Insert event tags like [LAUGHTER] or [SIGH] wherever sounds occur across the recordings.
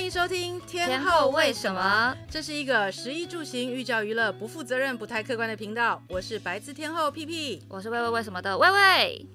欢迎收听天，天后为什么？这是一个食衣住行、寓教于乐、不负责任、不太客观的频道。我是白字天后屁屁，我是喂喂为什么的喂喂。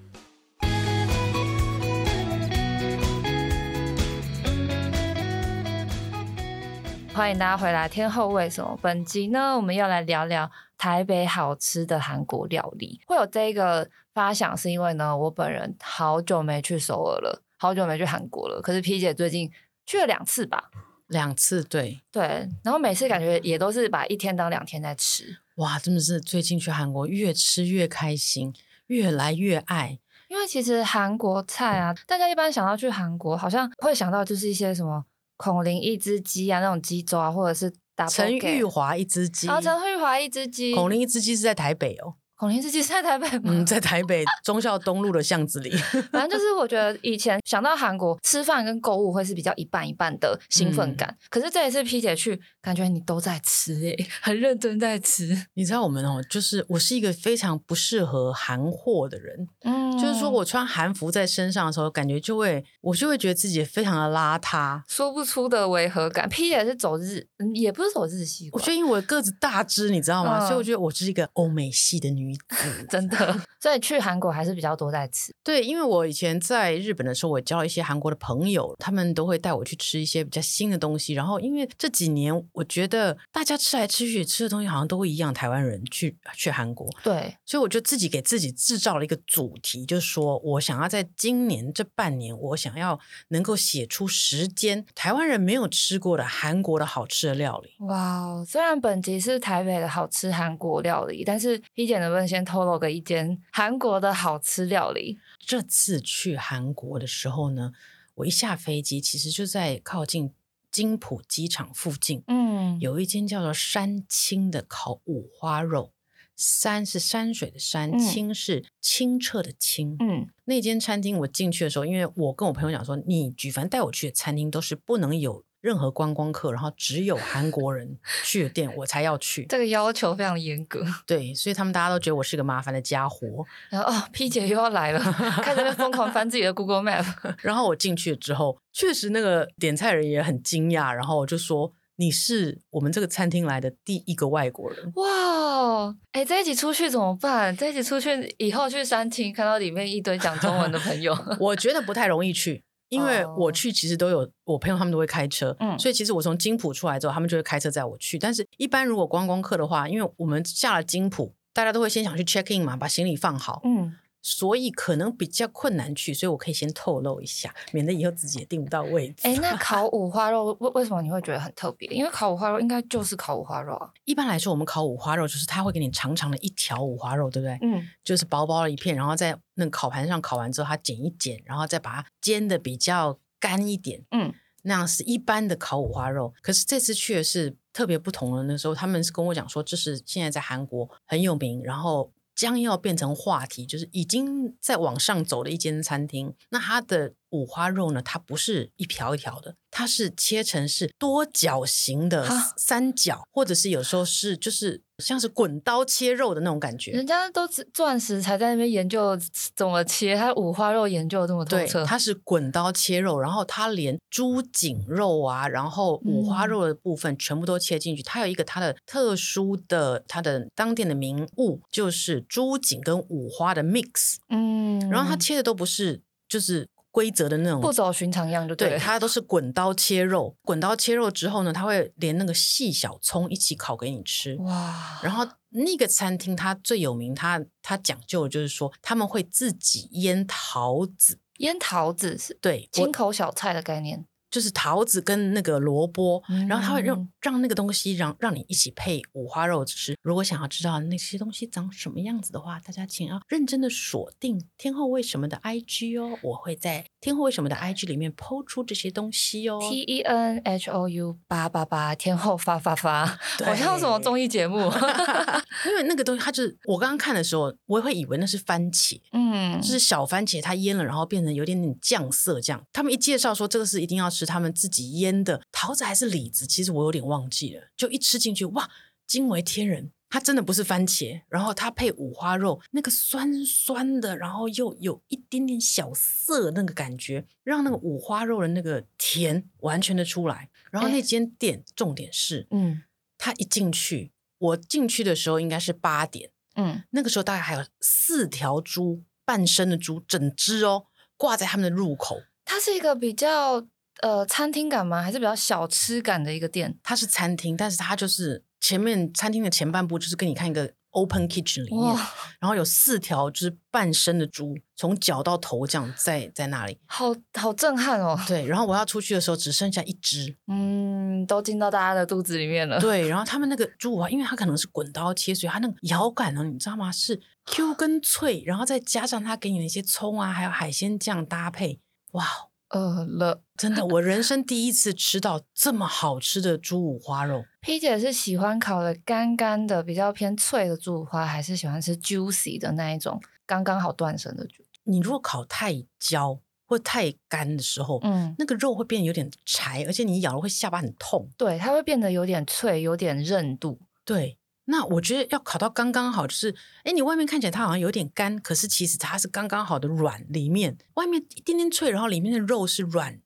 欢迎大家回来，天后为什么？本集呢，我们要来聊聊台北好吃的韩国料理。会有这个发想，是因为呢，我本人好久没去首尔了，好久没去韩国了。可是 P 姐最近去了两次吧？两次，对对。然后每次感觉也都是把一天当两天在吃。哇，真的是最近去韩国越吃越开心，越来越爱。因为其实韩国菜啊，大家一般想到去韩国，好像会想到就是一些什么。孔林一只鸡啊，那种鸡粥啊，或者是打陈玉华一只鸡，啊，陈玉华一只鸡，孔林一只鸡是在台北哦。孔林自己是在台北吗？嗯，在台北忠孝东路的巷子里。[LAUGHS] 反正就是我觉得以前想到韩国吃饭跟购物会是比较一半一半的兴奋感，嗯、可是这一次 P 姐去，感觉你都在吃诶、欸，很认真在吃。你知道我们哦，就是我是一个非常不适合韩货的人，嗯，就是说我穿韩服在身上的时候，感觉就会我就会觉得自己非常的邋遢，说不出的违和感。P 姐是走日，也不是走日系，我觉得因为我个子大只，你知道吗？嗯、所以我觉得我是一个欧美系的女。[LAUGHS] 真的，所以去韩国还是比较多在吃。对，因为我以前在日本的时候，我交了一些韩国的朋友，他们都会带我去吃一些比较新的东西。然后，因为这几年我觉得大家吃来吃去吃的东西好像都会一样，台湾人去去韩国，对，所以我就自己给自己制造了一个主题，就是说我想要在今年这半年，我想要能够写出时间台湾人没有吃过的韩国的好吃的料理。哇，虽然本集是台北的好吃韩国料理，但是 P 姐能先透露个一间韩国的好吃料理。这次去韩国的时候呢，我一下飞机，其实就在靠近金浦机场附近，嗯，有一间叫做山青的烤五花肉。山是山水的山，清是清澈的清。嗯，那间餐厅我进去的时候，因为我跟我朋友讲说，你举凡带我去的餐厅都是不能有。任何观光客，然后只有韩国人去的店，我才要去。这个要求非常严格。对，所以他们大家都觉得我是个麻烦的家伙。然后哦，P 姐又要来了，开始在疯狂翻自己的 Google Map。[LAUGHS] 然后我进去之后，确实那个点菜人也很惊讶，然后我就说：“你是我们这个餐厅来的第一个外国人。”哇，哎，在一起出去怎么办？在一起出去以后去餐厅看到里面一堆讲中文的朋友，[LAUGHS] 我觉得不太容易去。因为我去其实都有我朋友，他们都会开车，嗯，所以其实我从金浦出来之后，他们就会开车载我去。但是，一般如果观光客的话，因为我们下了金浦，大家都会先想去 check in 嘛，把行李放好，嗯。所以可能比较困难去，所以我可以先透露一下，免得以后自己也订不到位置。哎，那烤 [LAUGHS] 五花肉为为什么你会觉得很特别？因为烤五花肉应该就是烤五花肉啊。一般来说，我们烤五花肉就是它会给你长长的一条五花肉，对不对？嗯，就是薄薄的一片，然后在那个烤盘上烤完之后，它剪一剪，然后再把它煎的比较干一点。嗯，那样是一般的烤五花肉。可是这次去的是特别不同的，那时候他们是跟我讲说，这是现在在韩国很有名，然后。将要变成话题，就是已经在往上走的一间餐厅。那它的五花肉呢？它不是一条一条的，它是切成是多角形的三角，或者是有时候是就是像是滚刀切肉的那种感觉。人家都钻石才在那边研究怎么切，它五花肉研究这么透彻。对，它是滚刀切肉，然后它连猪颈肉啊，然后五花肉的部分全部都切进去。它有一个它的特殊的，它的当店的名物就是猪颈跟五花的 mix。嗯，然后它切的都不是就是。规则的那种不走寻常样就对，对，它都是滚刀切肉，滚刀切肉之后呢，它会连那个细小葱一起烤给你吃。哇！然后那个餐厅它最有名，它它讲究的就是说他们会自己腌桃子，腌桃子是对进口小菜的概念。就是桃子跟那个萝卜，嗯、然后它会让让那个东西让让你一起配五花肉吃。如果想要知道那些东西长什么样子的话，大家请要认真的锁定天后为什么的 IG 哦，我会在天后为什么的 IG 里面 PO 出这些东西哦。T E N H O U 八八八天后发发发，好像什么综艺节目。[LAUGHS] 因为那个东西，它就是我刚刚看的时候，我也会以为那是番茄，嗯，就是小番茄，它腌了，然后变成有点点酱色这样。他们一介绍说这个是一定要吃。他们自己腌的桃子还是李子，其实我有点忘记了。就一吃进去，哇，惊为天人！它真的不是番茄，然后它配五花肉，那个酸酸的，然后又有一点点小涩那个感觉，让那个五花肉的那个甜完全的出来。然后那间店、欸、重点是，嗯，它一进去，我进去的时候应该是八点，嗯，那个时候大概还有四条猪，半身的猪，整只哦，挂在他们的入口。它是一个比较呃餐厅感吗？还是比较小吃感的一个店？它是餐厅，但是它就是。前面餐厅的前半部就是给你看一个 open kitchen 里面，然后有四条就是半身的猪，从脚到头这样在在那里，好好震撼哦。对，然后我要出去的时候只剩下一只，嗯，都进到大家的肚子里面了。对，然后 [LAUGHS] 他们那个猪五花，因为它可能是滚刀切，所以它那个咬感呢，你知道吗？是 Q 跟脆，然后再加上它给你那些葱啊，还有海鲜酱搭配，哇！饿了，真的，我人生第一次吃到这么好吃的猪五花肉。P 姐是喜欢烤的干干的，比较偏脆的猪五花，还是喜欢吃 juicy 的那一种刚刚好断生的猪？你如果烤太焦或太干的时候，嗯，那个肉会变得有点柴，而且你咬了会下巴很痛。对，它会变得有点脆，有点韧度。对。那我觉得要烤到刚刚好，就是，哎，你外面看起来它好像有点干，可是其实它是刚刚好的软，里面外面一点点脆，然后里面的肉是软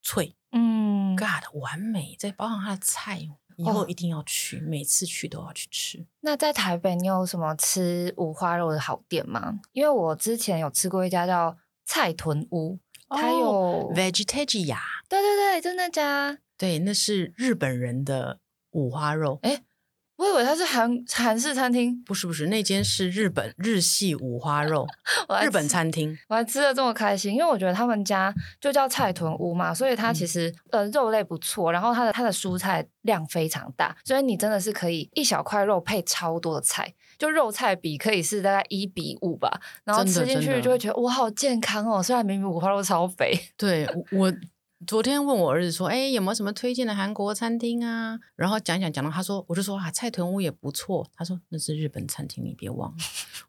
脆，嗯，God，完美，再包含它的菜，以后一定要去，哦，每次去都要去吃。那在台北，你有什么吃五花肉的好店吗？因为我之前有吃过一家叫菜豚屋，它有、哦、Vegetagia，对对对，就那家，对，那是日本人的五花肉，哎。我以为它是韩韩式餐厅，不是不是，那间是日本日系五花肉，[LAUGHS] 日本餐厅。[LAUGHS] 我还吃的这么开心，因为我觉得他们家就叫菜豚屋嘛，所以它其实、嗯、呃肉类不错，然后它的它的蔬菜量非常大，所以你真的是可以一小块肉配超多的菜，就肉菜比可以是大概一比五吧，然后吃进去就会觉得哇好健康哦，虽然明明五花肉超肥。对我。昨天问我儿子说：“哎，有没有什么推荐的韩国餐厅啊？”然后讲讲讲到，他说：“我就说啊，菜屯屋也不错。”他说：“那是日本餐厅，你别忘了。”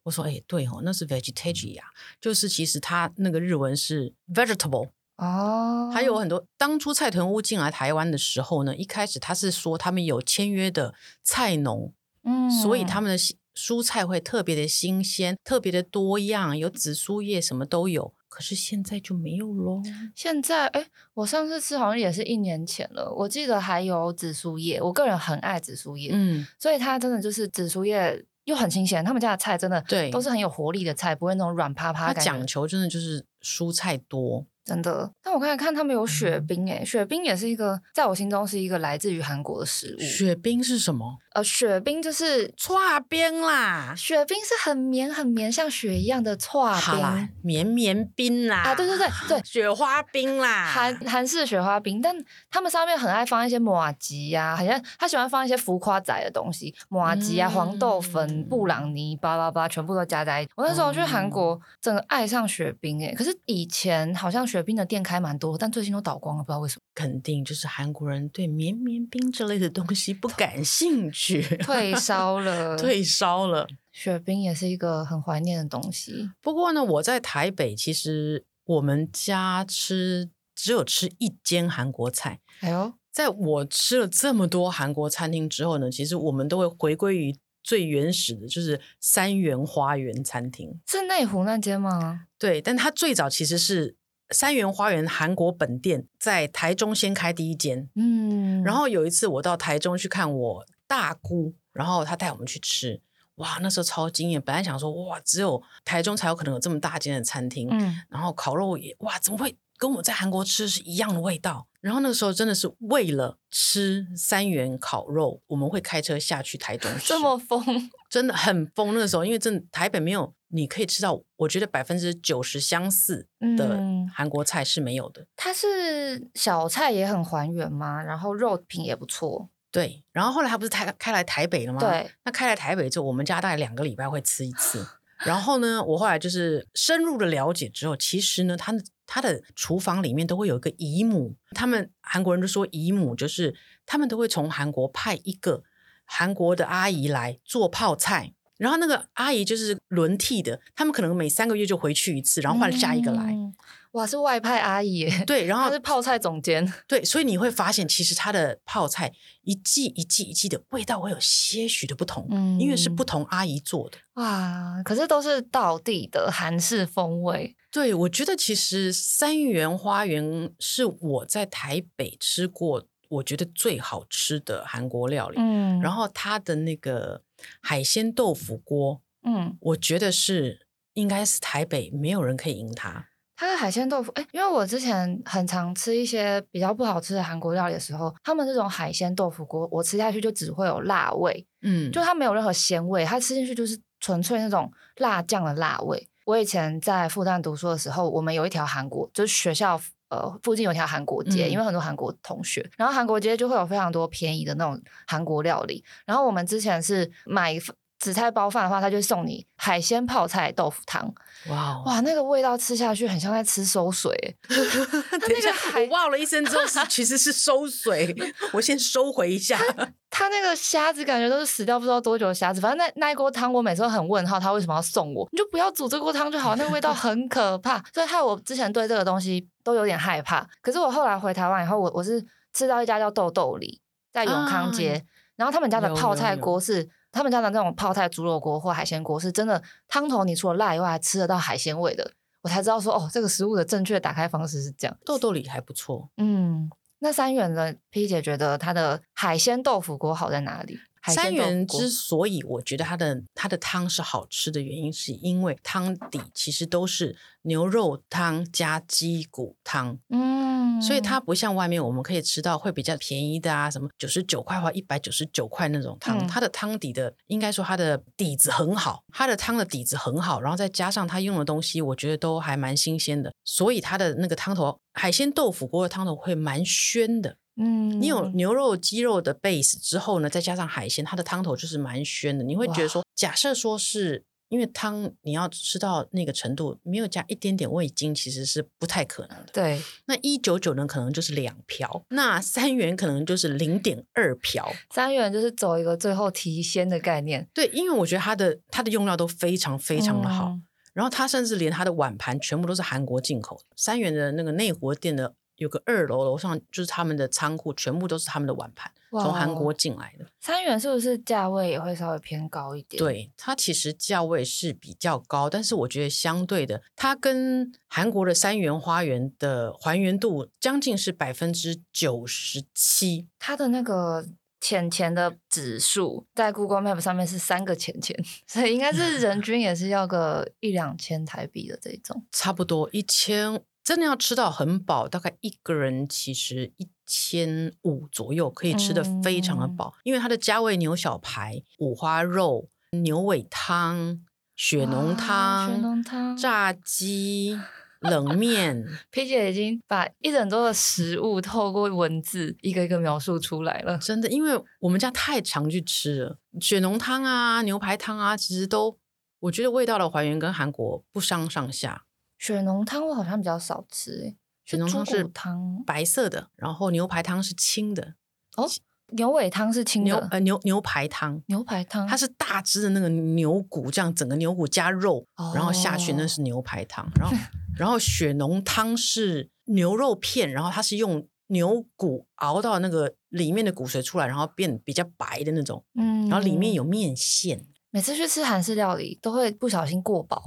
我说：“哎，对哦，那是 Vegetagia，就是其实它那个日文是 vegetable 哦。还有很多当初蔡屯屋进来台湾的时候呢，一开始他是说他们有签约的菜农，嗯，所以他们的蔬菜会特别的新鲜，特别的多样，有紫苏叶，什么都有。可是现在就没有喽。现在，哎，我上次吃好像也是一年前了。我记得还有紫苏叶，我个人很爱紫苏叶，嗯，所以它真的就是紫苏叶又很新鲜。他们家的菜真的对，都是很有活力的菜，不会那种软趴趴。它讲求真的就是蔬菜多。真的，但我刚才看他们有雪冰诶，雪冰也是一个在我心中是一个来自于韩国的食物。雪冰是什么？呃，雪冰就是搓冰啦。雪冰是很绵很绵，像雪一样的搓冰。绵绵冰啦。啊，对对对对，雪花冰啦，[LAUGHS] 韩韩式雪花冰。但他们上面很爱放一些麻糬呀，好像他喜欢放一些浮夸仔的东西，麻糬啊、黄豆粉、布朗尼，巴拉巴，全部都加在一起。我那时候去韩国，整个爱上雪冰诶。可是以前好像雪。雪冰的店开蛮多，但最近都倒光了，不知道为什么。肯定就是韩国人对绵绵冰之类的东西不感兴趣，[LAUGHS] 退烧了，退烧了。雪冰也是一个很怀念的东西。不过呢，我在台北，其实我们家吃只有吃一间韩国菜。哎呦，在我吃了这么多韩国餐厅之后呢，其实我们都会回归于最原始的，就是三元花园餐厅。是内湖那间吗？对，但它最早其实是。三元花园韩国本店在台中先开第一间，嗯，然后有一次我到台中去看我大姑，然后她带我们去吃，哇，那时候超惊艳。本来想说哇，只有台中才有可能有这么大间的餐厅，嗯，然后烤肉也哇，怎么会跟我在韩国吃是一样的味道？然后那个时候真的是为了吃三元烤肉，我们会开车下去台中 [LAUGHS] 吃，这么疯，真的很疯。那个时候因为真的台北没有。你可以吃到，我觉得百分之九十相似的韩国菜是没有的。嗯，它是小菜也很还原吗？然后肉品也不错。对，然后后来他不是开开来台北了吗？对，那开来台北之后，我们家大概两个礼拜会吃一次。[LAUGHS] 然后呢，我后来就是深入的了解之后，其实呢，他他的厨房里面都会有一个姨母，他们韩国人都说姨母就是他们都会从韩国派一个韩国的阿姨来做泡菜。然后那个阿姨就是轮替的，他们可能每三个月就回去一次，然后换下一个来。嗯哇，是外派阿姨耶，对，然后她是泡菜总监，对，所以你会发现，其实它的泡菜一季一季一季的味道会有些许的不同，嗯，因为是不同阿姨做的。哇，可是都是道地的韩式风味。对，我觉得其实三元花园是我在台北吃过我觉得最好吃的韩国料理，嗯，然后它的那个海鲜豆腐锅，嗯，我觉得是应该是台北没有人可以赢它。它的海鲜豆腐，哎，因为我之前很常吃一些比较不好吃的韩国料理的时候，他们这种海鲜豆腐锅，我吃下去就只会有辣味，嗯，就它没有任何鲜味，它吃进去就是纯粹那种辣酱的辣味。我以前在复旦读书的时候，我们有一条韩国，就是学校呃附近有一条韩国街，嗯，因为很多韩国同学，然后韩国街就会有非常多便宜的那种韩国料理，然后我们之前是买紫菜包饭的话，他就送你海鲜泡菜豆腐汤。哇哇，那个味道吃下去很像在吃馊水。[LAUGHS] 等一下，我哇了一声之后是其实是馊水，我先收回一下。[LAUGHS] 他那个虾子感觉都是死掉不知道多久的虾子，反正那那一锅汤我每次都很问号，他为什么要送我？你就不要煮这锅汤就好，那个味道很可怕。所以害我之前对这个东西都有点害怕。可是我后来回台湾以后，我我是吃到一家叫豆豆里，在永康街，啊、然后他们家的泡菜锅是。他们家的那种泡菜猪肉锅或海鲜锅是真的汤头，你除了辣以外还吃得到海鲜味的，我才知道说哦，这个食物的正确打开方式是这样。豆豆里还不错，嗯，那三元的 P 姐觉得它的海鲜豆腐锅好在哪里？三元之所以我觉得它的它的汤是好吃的原因，是因为汤底其实都是牛肉汤加鸡骨汤，嗯，所以它不像外面我们可以吃到会比较便宜的啊，什么九十九块或一百九十九块那种汤，嗯、它的汤底的应该说它的底子很好，它的汤的底子很好，然后再加上它用的东西，我觉得都还蛮新鲜的，所以它的那个汤头海鲜豆腐锅的汤头会蛮鲜的。嗯，你有牛肉、鸡肉的 base 之后呢，再加上海鲜，它的汤头就是蛮鲜的。你会觉得说，假设说是因为汤你要吃到那个程度，没有加一点点味精，其实是不太可能的。对，那一九九呢，可能就是两瓢；那三元可能就是零点二瓢。三元就是走一个最后提鲜的概念。对，因为我觉得它的它的用料都非常非常的好，嗯、然后它甚至连它的碗盘全部都是韩国进口的。三元的那个内湖店的。有个二楼，楼上就是他们的仓库，全部都是他们的碗盘，从韩国进来的。三元是不是价位也会稍微偏高一点？对，它其实价位是比较高，但是我觉得相对的，它跟韩国的三元花园的还原度将近是百分之九十七。它的那个钱钱的指数在 Google Map 上面是三个钱钱，[LAUGHS] 所以应该是人均也是要个一两千台币的这种，差不多一千。真的要吃到很饱，大概一个人其实一千五左右可以吃得非常的饱，嗯、因为它的加味牛小排、五花肉、牛尾汤、雪浓汤、雪浓汤、炸鸡、冷面。[LAUGHS] P 姐已经把一整桌的食物透过文字一个一个描述出来了。真的，因为我们家太常去吃了，雪浓汤啊、牛排汤啊，其实都我觉得味道的还原跟韩国不相上下。雪浓汤我好像比较少吃，诶，雪浓汤是汤白色的，然后牛排汤是清的。哦，牛尾汤是清的，牛呃牛牛排汤，牛排汤，它是大只的那个牛骨，这样整个牛骨加肉，哦、然后下去那是牛排汤。然后 [LAUGHS] 然后血浓汤是牛肉片，然后它是用牛骨熬到那个里面的骨髓出来，然后变比较白的那种。嗯，然后里面有面线。每次去吃韩式料理都会不小心过饱。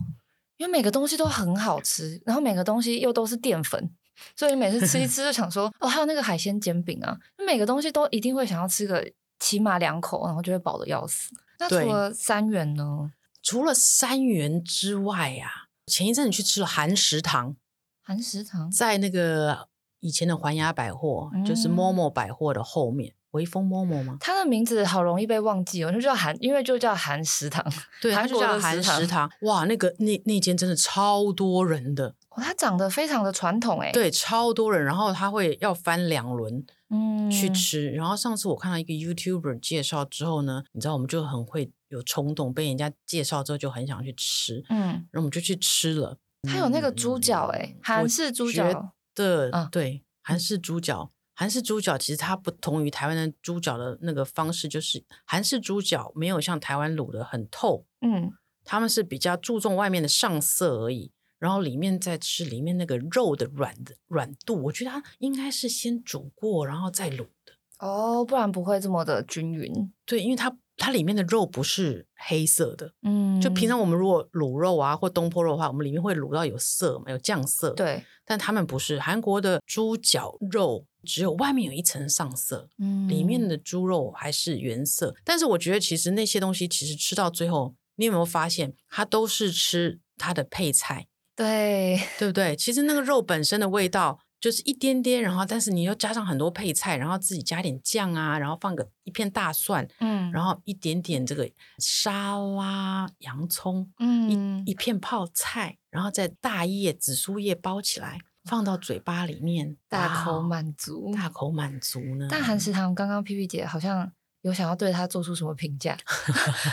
因为每个东西都很好吃，然后每个东西又都是淀粉，所以每次吃一吃就想说，哦，还有那个海鲜煎饼啊，每个东西都一定会想要吃个起码两口，然后就会饱得要死。那除了三元呢？除了三元之外啊，前一阵子去吃了韩食堂，韩食堂在那个以前的环亚百货，嗯、就是 MOMO 百货的后面。微风 MOMO 吗？它的名字好容易被忘记哦，就叫韩，因为就叫韩食堂。[LAUGHS] 对，它就叫韩食堂。哇，那个那那间真的超多人的。哦，它长得非常的传统哎。对，超多人，然后他会要翻两轮，嗯，去吃。然后上次我看到一个 YouTuber 介绍之后呢，你知道我们就很会有冲动，被人家介绍之后就很想去吃，嗯，然后我们就去吃了。它有那个猪脚哎，韩式猪脚的，嗯，对，韩式猪脚。韩式猪脚其实它不同于台湾的猪脚的那个方式，就是韩式猪脚没有像台湾卤的很透，嗯，他们是比较注重外面的上色而已，然后里面再吃里面那个肉的软的软度，我觉得它应该是先煮过然后再卤的。哦，不然不会这么的均匀。对，因为它它里面的肉不是黑色的，嗯，就平常。我们如果卤肉啊或东坡肉的话，我们里面会卤到有色嘛，有酱色。对，但他们不是，韩国的猪脚肉只有外面有一层上色，嗯，里面的猪肉还是原色。但是我觉得其实那些东西其实吃到最后，你有没有发现，它都是吃它的配菜。对，对不对？[LAUGHS] 其实那个肉本身的味道就是一点点，然后但是你又加上很多配菜，然后自己加点酱啊，然后放个一片大蒜，嗯，然后一点点这个沙拉洋葱，嗯，一一片泡菜，然后再大叶紫苏叶包起来，放到嘴巴里面，大口满足，大口满足呢。但韩食堂刚刚 P P 姐好像有想要对他做出什么评价？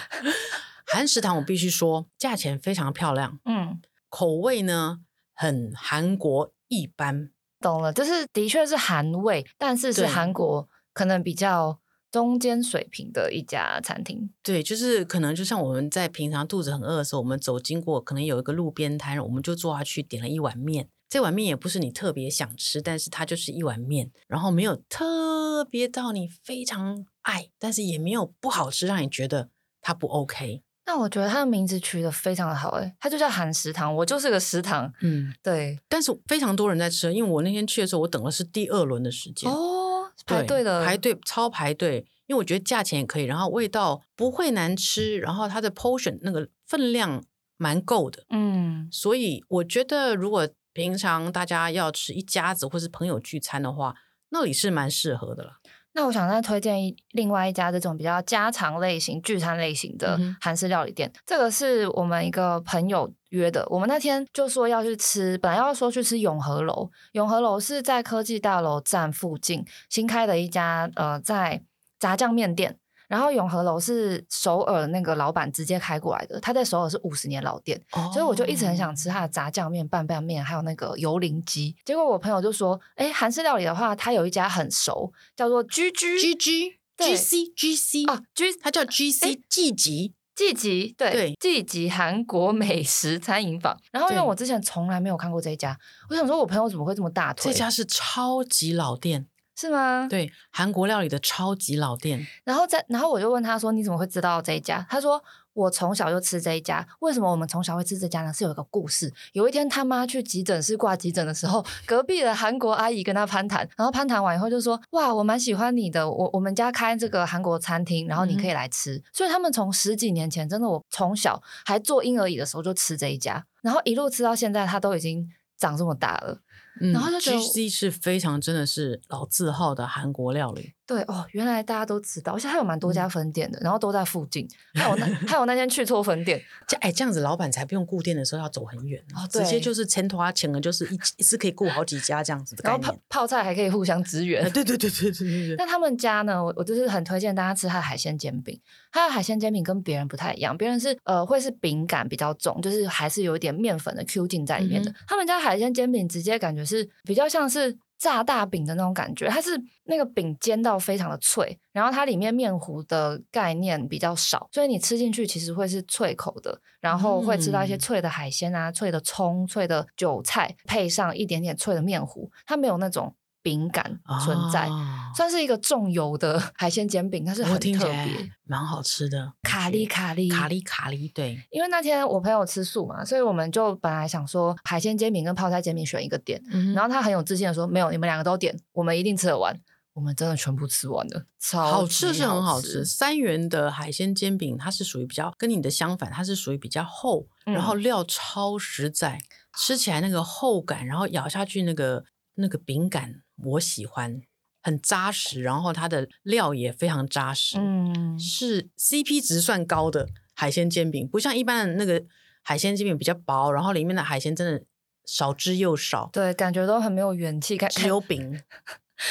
[LAUGHS] 韩食堂我必须说，价钱非常漂亮，嗯。口味呢，很韩国一般，懂了，就是的确是韩味，但是是韩国可能比较中间水平的一家餐厅。对，就是可能就像我们在平常肚子很饿的时候，我们走经过，可能有一个路边摊，我们就坐下去点了一碗面。这碗面也不是你特别想吃，但是它就是一碗面，然后没有特别到你非常爱，但是也没有不好吃，让你觉得它不 OK。那我觉得它的名字取得非常的好，哎，它就叫韩食堂，我就是个食堂，嗯，对。但是非常多人在吃，因为我那天去的时候，我等的是第二轮的时间哦，排队的，排队超排队，因为我觉得价钱也可以，然后味道不会难吃，然后它的 portion 那个分量蛮够的，嗯，所以我觉得如果平常大家要吃一家子或是朋友聚餐的话，那里是蛮适合的了。那我想再推荐一另外一家这种比较家常类型聚餐类型的韩式料理店，嗯、这个是我们一个朋友约的。我们那天就说要去吃，本来要说去吃永和楼，永和楼是在科技大楼站附近新开的一家呃在炸酱面店。然后永和楼是首尔那个老板直接开过来的，他在首尔是五十年老店，哦、所以我就一直很想吃他的炸酱面、拌拌面，还有那个油淋鸡。结果我朋友就说：“哎，韩式料理的话，他有一家很熟，叫做 G G G G G C G C 啊，G 它叫 G C 季吉季吉，对季吉韩国美食餐饮坊。然后因为我之前从来没有看过这一家，我想说我朋友怎么会这么大推？这家是超级老店。”是吗？对，韩国料理的超级老店。然后在，然后我就问他说：“你怎么会知道这一家？”他说：“我从小就吃这一家。为什么我们从小会吃这家呢？是有一个故事。有一天他妈去急诊室挂急诊的时候，隔壁的韩国阿姨跟他攀谈，然后攀谈完以后就说：‘哇，我蛮喜欢你的，我我们家开这个韩国餐厅，然后你可以来吃。’嗯。所以他们从十几年前，真的我从小还坐婴儿椅的时候就吃这一家，然后一路吃到现在，他都已经长这么大了。”嗯、然后就觉得 GC 是非常真的是老字号的韩国料理。对哦，原来大家都知道，而且还有蛮多家分店的，嗯、然后都在附近。[LAUGHS] 还有那还有那天去错分店，这哎这样子，老板才不用顾店的时候要走很远，哦、直接就是钱花钱了，就是一一次可以顾好几家这样子的。然后泡泡菜还可以互相支援。对对对对对对。那他们家呢，我我就是很推荐大家吃他的海鲜煎饼。他的海鲜煎饼跟别人不太一样，别人是呃会是饼感比较重，就是还是有一点面粉的 Q 劲在里面的。嗯、他们家海鲜煎饼直接感觉是比较像是。炸大饼的那种感觉，它是那个饼煎到非常的脆，然后它里面面糊的概念比较少，所以你吃进去其实会是脆口的，然后会吃到一些脆的海鲜啊、脆的葱、脆的韭菜，配上一点点脆的面糊，它没有那种。饼感存在，哦、算是一个重油的 [LAUGHS] 海鲜煎饼，它是很特别，蛮好吃的。卡哩卡哩卡哩卡哩，对。因为那天我朋友吃素嘛，所以我们就本来想说海鲜煎饼跟泡菜煎饼选一个点，嗯、然后他很有自信的说：“没有，你们两个都点，我们一定吃得完。”我们真的全部吃完了，超好，好吃是很好吃。三元的海鲜煎饼，它是属于比较跟你的相反，它是属于比较厚，嗯、然后料超实在，吃起来那个厚感，然后咬下去那个那个饼感。我喜欢很扎实，然后它的料也非常扎实，嗯，是 CP 值算高的海鲜煎饼，不像一般的那个海鲜煎饼比较薄，然后里面的海鲜真的少之又少，对，感觉都很没有元气，感只有 [LAUGHS] 饼，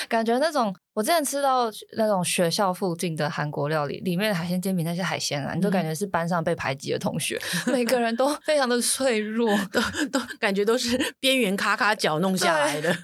感觉那种我之前吃到那种学校附近的韩国料理，里面的海鲜煎饼那些海鲜啊，你都感觉是班上被排挤的同学，[LAUGHS] 嗯、每个人都非常的脆弱，[LAUGHS] 都都感觉都是边缘咔咔角弄下来的。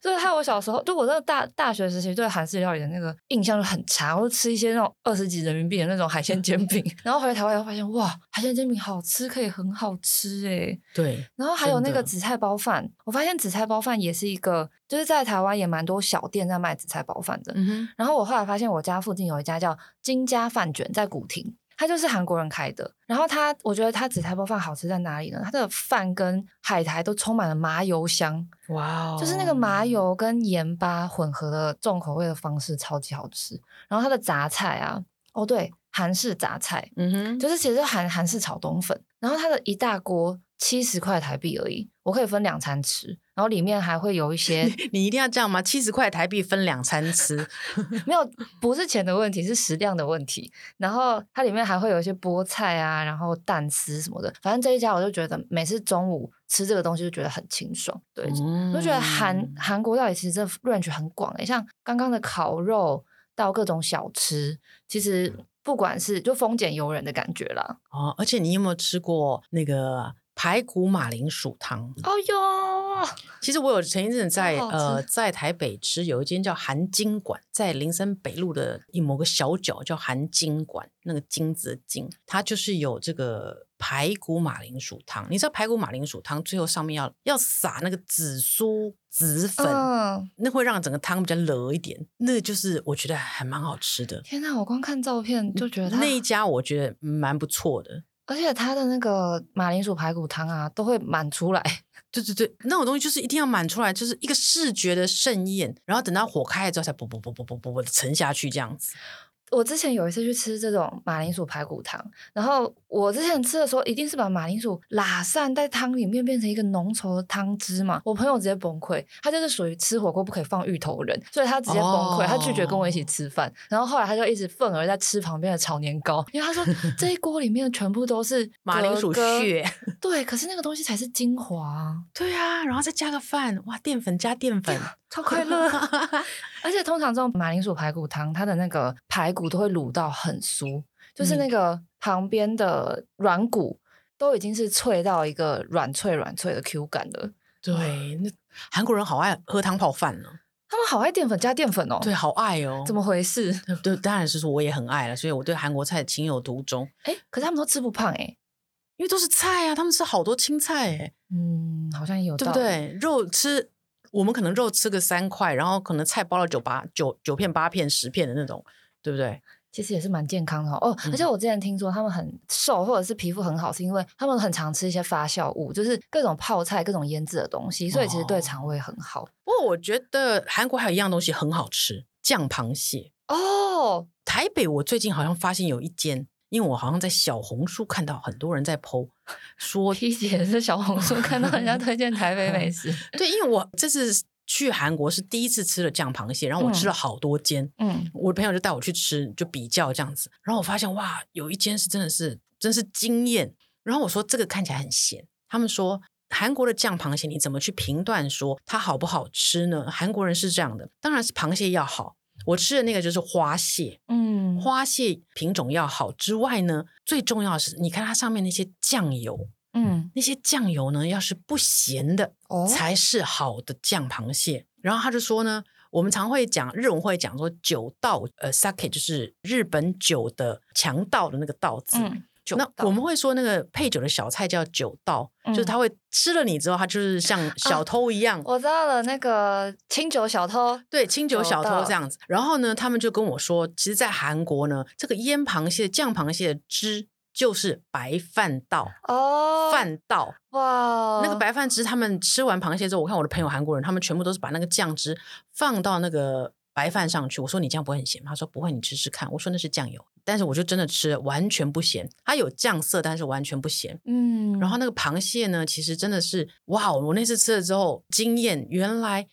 就是害我小时候，就我在大大学时期对韩式料理的那个印象就很差，我就吃一些那种二十几人民币的那种海鲜煎饼，[LAUGHS] 然后回来台湾以后发现哇，海鲜煎饼好吃，可以很好吃哎。对，然后还有那个紫菜包饭，我发现紫菜包饭也是一个，就是在台湾也蛮多小店在卖紫菜包饭的。嗯哼。然后我后来发现我家附近有一家叫金家饭卷，在古亭。它就是韩国人开的，然后它，我觉得它紫菜包饭好吃在哪里呢？它的饭跟海苔都充满了麻油香，哇 Wow，就是那个麻油跟盐巴混合的重口味的方式超级好吃。然后它的杂菜啊，哦对，韩式杂菜，嗯哼，就是其实韩韩式炒冬粉，然后它的一大锅。七十块台币而已，我可以分两餐吃，然后里面还会有一些。你，你一定要这样吗？七十块台币分两餐吃？[LAUGHS] 没有，不是钱的问题，是食量的问题。然后它里面还会有一些菠菜啊，然后蛋丝什么的。反正这一家我就觉得每次中午吃这个东西就觉得很清爽。对，就觉得韩韩国料理其实这 range 很广诶、欸，像刚刚的烤肉到各种小吃，其实不管是就丰俭由人的感觉啦。哦，而且你有没有吃过那个？排骨马铃薯汤，哦哟！其实我有前一阵在呃在台北吃，有一间叫韩金馆，在林森北路的某个小角叫韩金馆，那个金子的金，它就是有这个排骨马铃薯汤。你知道排骨马铃薯汤最后上面要要撒那个紫苏籽粉，嗯、那会让整个汤比较热一点。那个就是我觉得还蛮好吃的。天哪，我光看照片就觉得那一家我觉得蛮不错的。而且它的那个马铃薯排骨汤啊，都会满出来。[LAUGHS] 对对对，那种东西就是一定要满出来，就是一个视觉的盛宴。然后等到火开了之后，才啵啵啵啵啵啵啵沉下去这样子。我之前有一次去吃这种马铃薯排骨汤，然后我之前吃的时候，一定是把马铃薯拉散在汤里面，变成一个浓稠的汤汁嘛。我朋友直接崩溃，他就是属于吃火锅不可以放芋头人，所以他直接崩溃，他拒绝跟我一起吃饭。哦、然后后来他就一直愤而在吃旁边的炒年糕，因为他说 [LAUGHS] 这一锅里面全部都是马铃薯屑，对，可是那个东西才是精华。对啊，然后再加个饭，哇，淀粉加淀粉。超 [LAUGHS] 快乐，[LAUGHS] 而且通常这种马铃薯排骨汤，它的那个排骨都会卤到很酥，就是那个旁边的软骨都已经是脆到一个软脆软脆的 Q 感了。对，那韩国人好爱喝汤泡饭呢，他们好爱淀粉加淀粉哦。对，好爱哦。怎么回事？[LAUGHS] 对，当然是说我也很爱了，所以我对韩国菜情有独钟。哎，可是他们都吃不胖哎，因为都是菜啊，他们吃好多青菜哎。嗯，好像也有对不对？肉吃。我们可能肉吃个三块，然后可能菜包了九八九九片八片十片的那种，对不对？其实也是蛮健康的哦。而且我之前听说他们很瘦，或者是皮肤很好，是因为他们很常吃一些发酵物，就是各种泡菜、各种腌制的东西，所以其实对肠胃很好。不过、哦、我觉得韩国还有一样东西很好吃，酱螃蟹哦。台北我最近好像发现有一间。因为我好像在小红书看到很多人在 po 说，P [LAUGHS] 姐是小红书看到人家推荐台北美食。[LAUGHS] 对，因为我这次去韩国是第一次吃了酱螃蟹，然后我吃了好多间，嗯，我的朋友就带我去吃，就比较这样子，然后我发现哇，有一间是真的是真是惊艳。然后我说这个看起来很咸，他们说韩国的酱螃蟹你怎么去评断说它好不好吃呢？韩国人是这样的，当然是螃蟹要好。我吃的那个就是花蟹，嗯，花蟹品种要好之外呢，最重要的是，你看它上面那些酱油，嗯，那些酱油呢，要是不咸的，哦，才是好的酱螃蟹。然后他就说呢，我们常会讲日文会讲说酒道，呃，sake 就是日本酒的强盗的那个道字。嗯那我们会说那个配酒的小菜叫酒道，嗯、就是他会吃了你之后，他就是像小偷一样。啊、我知道了，那个清酒小偷，对，清酒小偷这样子。然后呢，他们就跟我说，其实，在韩国呢，这个腌螃蟹、酱螃蟹的汁就是白饭道哦，饭道哇。那个白饭汁，他们吃完螃蟹之后，我看我的朋友韩国人，他们全部都是把那个酱汁放到那个白饭上去。我说你这样不会很咸吗？他说不会，你吃吃看。我说那是酱油。但是我就真的吃了，完全不咸，它有酱色，但是完全不咸。嗯，然后那个螃蟹呢，其实真的是哇！我那次吃了之后惊艳，原来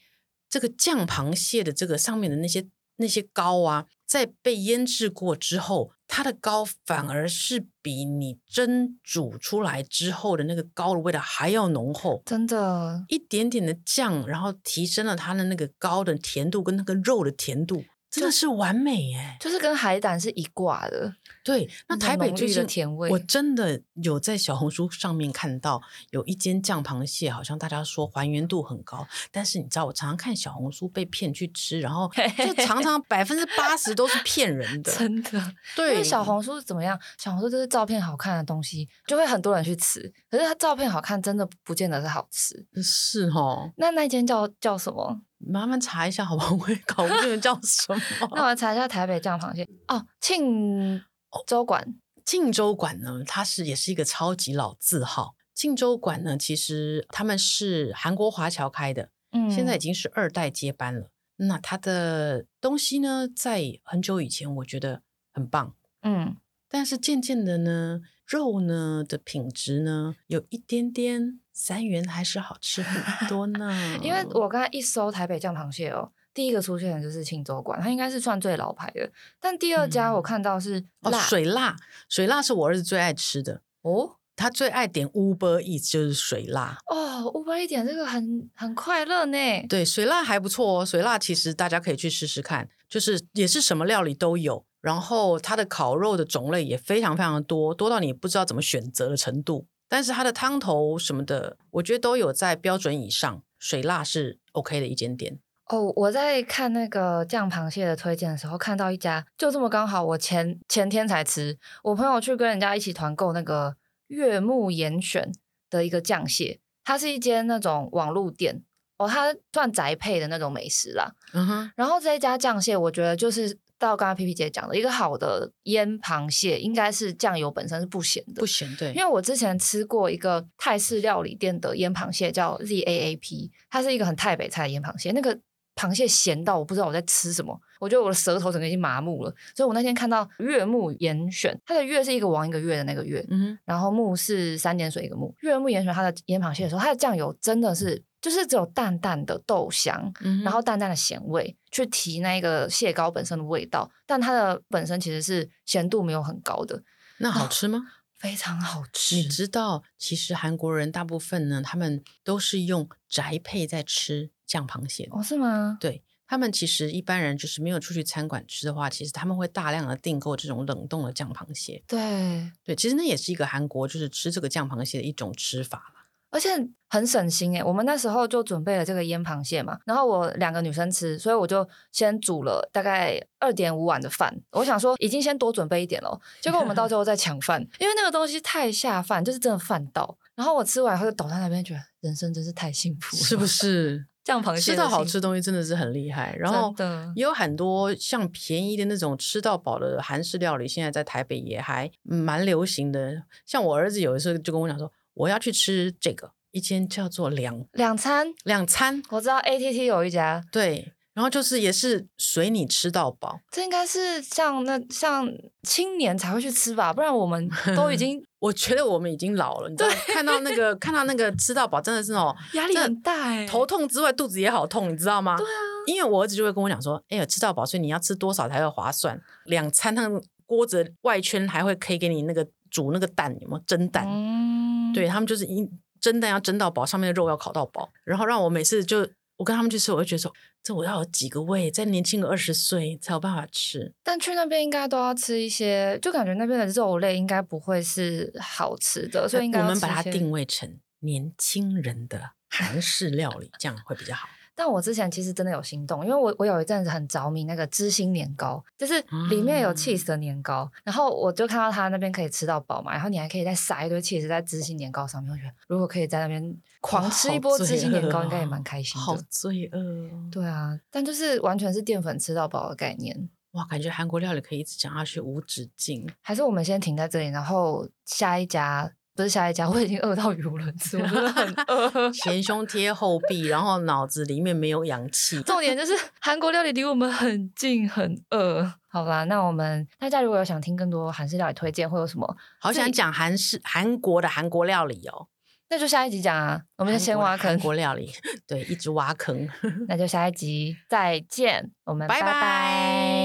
这个酱螃蟹的这个上面的那些那些膏啊，在被腌制过之后，它的膏反而是比你蒸煮出来之后的那个膏的味道还要浓厚。真的，一点点的酱，然后提升了它的那个膏的甜度跟那个肉的甜度。真的是完美耶，就是跟海胆是一挂的。对，那台北最近甜味，我真的有在小红书上面看到有一间酱螃蟹，好像大家说还原度很高，但是你知道，我常常看小红书被骗去吃，然后就常常百分之八十都是骗人的，真的。对，因为小红书怎么样？小红书就是照片好看的东西，就会很多人去吃，可是它照片好看，真的不见得是好吃。是哦，那那间叫叫什么？麻烦查一下好不好？我也搞不清叫什么。[LAUGHS] 那我来查一下台北酱螃蟹哦，庆。州馆，庆州馆呢，它是也是一个超级老字号。庆州馆呢，其实他们是韩国华侨开的，嗯，现在已经是二代接班了。那它的东西呢，在很久以前我觉得很棒，嗯，但是渐渐的呢，肉呢的品质呢，有一点点三元还是好吃很多呢。因为我刚才一搜台北酱螃蟹哦。第一个出现的就是庆州馆，它应该是算最老牌的。但第二家我看到是辣、嗯哦、水辣，水辣是我儿子最爱吃的哦。他最爱点 Uber Eats 就是水辣哦。Uber Eats 点这个很很快乐呢。对，水辣还不错哦。水辣其实大家可以去试试看，就是也是什么料理都有。然后它的烤肉的种类也非常非常的多，多到你不知道怎么选择的程度。但是它的汤头什么的，我觉得都有在标准以上。水辣是 OK 的一间店。哦，oh, 我在看那个酱螃蟹的推荐的时候，看到一家就这么刚好，我前前天才吃。我朋友去跟人家一起团购那个悦木严选的一个酱蟹，它是一间那种网路店哦，它算宅配的那种美食啦。嗯哼。然后这一家酱蟹，我觉得就是到刚刚 P P 姐讲的一个好的腌螃蟹，应该是酱油本身是不咸的，不咸对。因为我之前吃过一个泰式料理店的腌螃蟹，叫 Z A A P，它是一个很泰北菜的腌螃蟹，那个。螃蟹咸到我不知道我在吃什么，我觉得我的舌头整个已经麻木了。所以我那天看到月木严选，它的月是一个王一个月的那个月，嗯，然后木是三点水一个木。月木严选它的腌螃蟹的时候，它的酱油真的是就是只有淡淡的豆香，嗯，然后淡淡的咸味去提那个蟹膏本身的味道，但它的本身其实是咸度没有很高的。那好吃吗？非常好吃。你知道，其实韩国人大部分呢，他们都是用宅配在吃。酱螃蟹哦，是吗？对，他们其实一般人就是没有出去餐馆吃的话，其实他们会大量的订购这种冷冻的酱螃蟹。对对，其实那也是一个韩国就是吃这个酱螃蟹的一种吃法。而且很省心诶，我们那时候就准备了这个腌螃蟹嘛，然后我两个女生吃，所以我就先煮了大概二点五碗的饭。我想说已经先多准备一点了，结果我们到最后再抢饭，[LAUGHS] 因为那个东西太下饭，就是真的饭到。然后我吃完后就倒在那边，觉得人生真是太幸福了，是不是？酱螃蟹吃到好吃的东西真的是很厉害，然后也有很多像便宜的那种吃到饱的韩式料理，现在在台北也还蛮流行的。像我儿子有的时候就跟我讲说，我要去吃这个一间叫做两两餐两餐，我知道 ATT 有一家对。然后就是也是随你吃到饱，这应该是像那像青年才会去吃吧，不然我们都已 [LAUGHS] 经，我觉得我们已经老了，你知道，看到那个看到那个吃到饱真的是哦，[LAUGHS] 压力很大哎，头痛之外肚子也好痛，你知道吗？对啊，因为我儿子就会跟我讲说，哎呀，吃到饱，所以你要吃多少才会划算？两餐那个锅子外圈还会可以给你那个煮那个蛋，有没有蒸蛋？嗯，对他们就是一蒸蛋要蒸到饱，上面的肉要烤到饱，然后让我每次就。我跟他们去吃，我就觉得说，这我要有几个胃，再年轻个二十岁才有办法吃。但去那边应该都要吃一些，就感觉那边的肉类应该不会是好吃的，所以应该我们把它定位成年轻人的韩式料理，这样会比较好。但我之前其实真的有心动，因为我我有一阵子很着迷那个芝心年糕，就是里面有 cheese 的年糕，嗯、然后我就看到他那边可以吃到饱嘛，然后你还可以再撒一堆 cheese 在芝心年糕上面，我觉得如果可以在那边狂吃一波芝心年糕，应该也蛮开心的。好罪恶。对啊，但就是完全是淀粉吃到饱的概念。哇，感觉韩国料理可以一直讲下去无止境。还是我们先停在这里，然后下一家。不是下一家，我已经饿到语无伦次，我真的很 [LAUGHS] 饿，[LAUGHS] 前胸贴后壁，然后脑子里面没有氧气。[LAUGHS] 重点就是韩国料理离我们很近，很饿。好吧，那我们大家如果有想听更多韩式料理推荐，会有什么？好想讲韩式韩国的韩国料理哦，那就下一集讲啊。我们就先挖坑，韩国料理，对，一直挖坑。那就下一集再见，我们拜拜。拜拜。